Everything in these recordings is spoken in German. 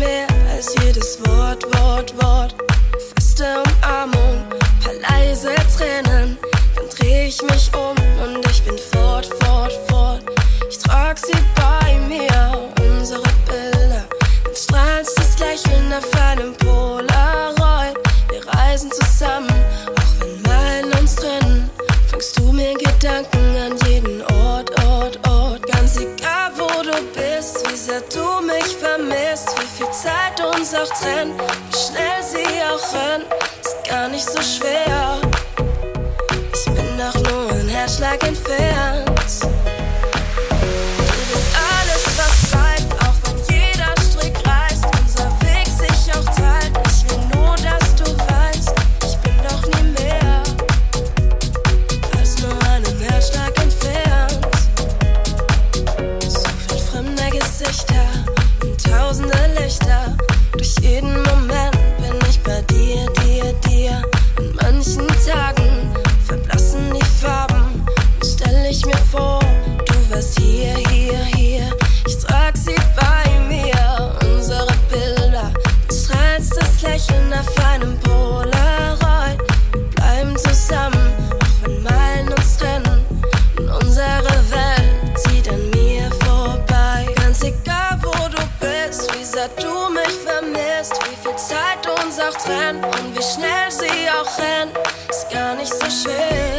mehr als jedes Wort, Wort, Wort. Feste Umarmung, paar leise Tränen. Dann dreh ich mich um und ich bin fort, fort, fort. Ich trag sie bei mir, unsere Bilder. Dann strahlst das Lächeln auf einem Polaroid. Wir reisen zusammen, auch wenn Meilen uns trennen. Fängst du mir Gedanken an jeden Ort. Mich vermisst, wie viel Zeit uns auch trennt, wie schnell sie auch rennt, ist gar nicht so schwer. Ich bin doch nur ein Herzschlag entfernt. Und wie schnell sie auch rennt, ist gar nicht so schwer.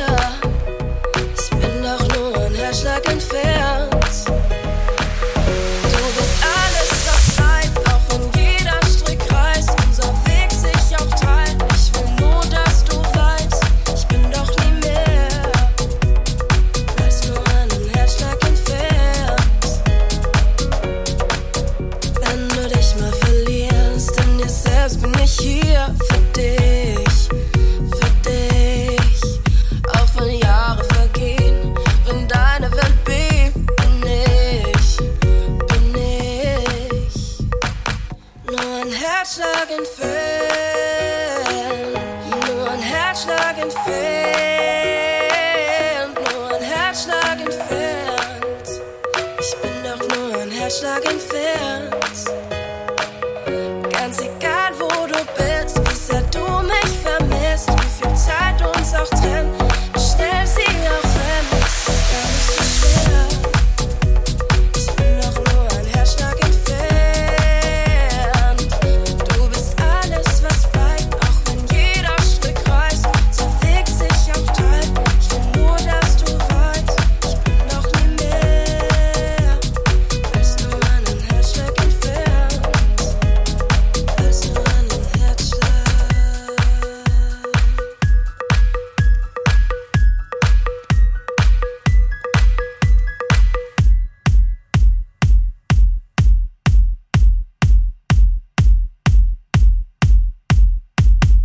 Herzschlag entfernt. Nur ein Herzschlag entfernt. Nur ein Herzschlag entfernt. Ich bin doch nur ein Herzschlag entfernt. Ganz egal.